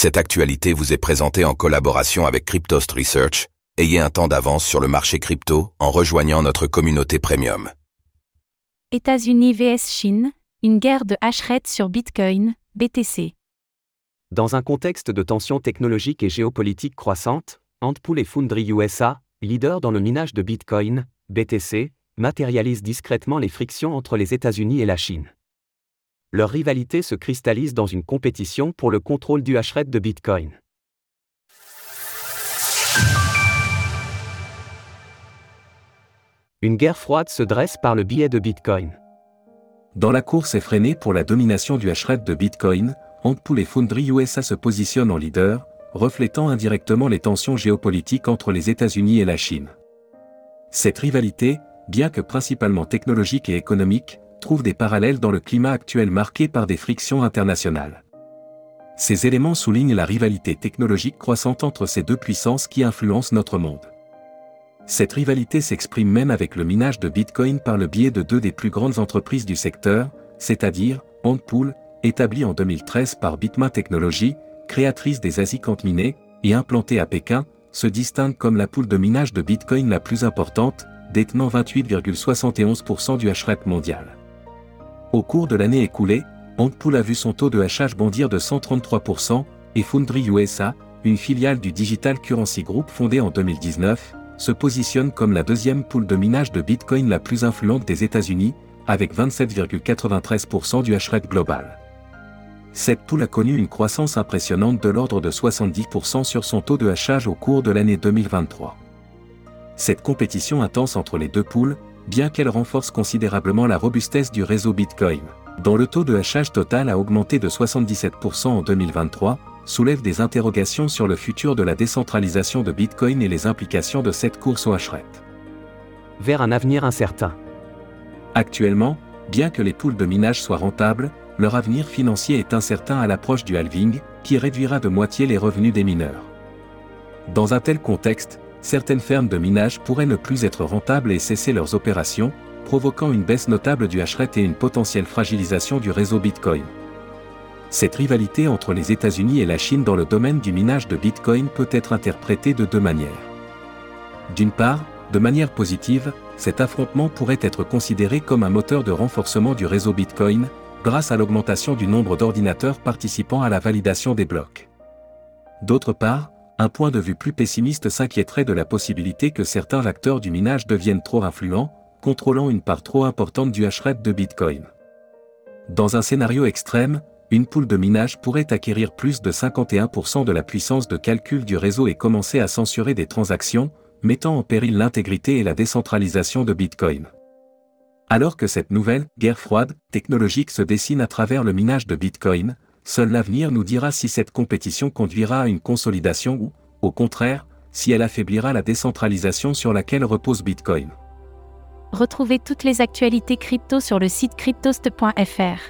Cette actualité vous est présentée en collaboration avec Cryptost Research. Ayez un temps d'avance sur le marché crypto en rejoignant notre communauté premium. États-Unis vs Chine, une guerre de hash sur Bitcoin, BTC. Dans un contexte de tensions technologiques et géopolitiques croissantes, Antpool et Foundry USA, leaders dans le minage de Bitcoin, BTC, matérialisent discrètement les frictions entre les États-Unis et la Chine. Leur rivalité se cristallise dans une compétition pour le contrôle du hashrate de Bitcoin. Une guerre froide se dresse par le biais de Bitcoin. Dans la course effrénée pour la domination du hashrate de Bitcoin, Antpool et Foundry USA se positionnent en leader, reflétant indirectement les tensions géopolitiques entre les États-Unis et la Chine. Cette rivalité, bien que principalement technologique et économique, trouve des parallèles dans le climat actuel marqué par des frictions internationales. Ces éléments soulignent la rivalité technologique croissante entre ces deux puissances qui influencent notre monde. Cette rivalité s'exprime même avec le minage de Bitcoin par le biais de deux des plus grandes entreprises du secteur, c'est-à-dire Antpool, établie en 2013 par Bitmain Technologies, créatrice des ASIC minés, et implantée à Pékin, se distingue comme la poule de minage de Bitcoin la plus importante, détenant 28,71% du hashrate mondial. Au cours de l'année écoulée, Antpool a vu son taux de hachage bondir de 133%, et Foundry USA, une filiale du Digital Currency Group fondée en 2019, se positionne comme la deuxième poule de minage de Bitcoin la plus influente des États-Unis, avec 27,93% du hashrate global. Cette poule a connu une croissance impressionnante de l'ordre de 70% sur son taux de hachage au cours de l'année 2023. Cette compétition intense entre les deux poules, bien qu'elle renforce considérablement la robustesse du réseau Bitcoin, dont le taux de hachage total a augmenté de 77% en 2023, soulève des interrogations sur le futur de la décentralisation de Bitcoin et les implications de cette course au hashrate. Vers un avenir incertain. Actuellement, bien que les poules de minage soient rentables, leur avenir financier est incertain à l'approche du halving, qui réduira de moitié les revenus des mineurs. Dans un tel contexte, certaines fermes de minage pourraient ne plus être rentables et cesser leurs opérations, provoquant une baisse notable du hashrate et une potentielle fragilisation du réseau Bitcoin. Cette rivalité entre les États-Unis et la Chine dans le domaine du minage de Bitcoin peut être interprétée de deux manières. D'une part, de manière positive, cet affrontement pourrait être considéré comme un moteur de renforcement du réseau Bitcoin, grâce à l'augmentation du nombre d'ordinateurs participant à la validation des blocs. D'autre part, un point de vue plus pessimiste s'inquiéterait de la possibilité que certains acteurs du minage deviennent trop influents, contrôlant une part trop importante du hashrate de Bitcoin. Dans un scénario extrême, une poule de minage pourrait acquérir plus de 51% de la puissance de calcul du réseau et commencer à censurer des transactions, mettant en péril l'intégrité et la décentralisation de Bitcoin. Alors que cette nouvelle guerre froide technologique se dessine à travers le minage de Bitcoin, Seul l'avenir nous dira si cette compétition conduira à une consolidation ou, au contraire, si elle affaiblira la décentralisation sur laquelle repose Bitcoin. Retrouvez toutes les actualités crypto sur le site cryptost.fr.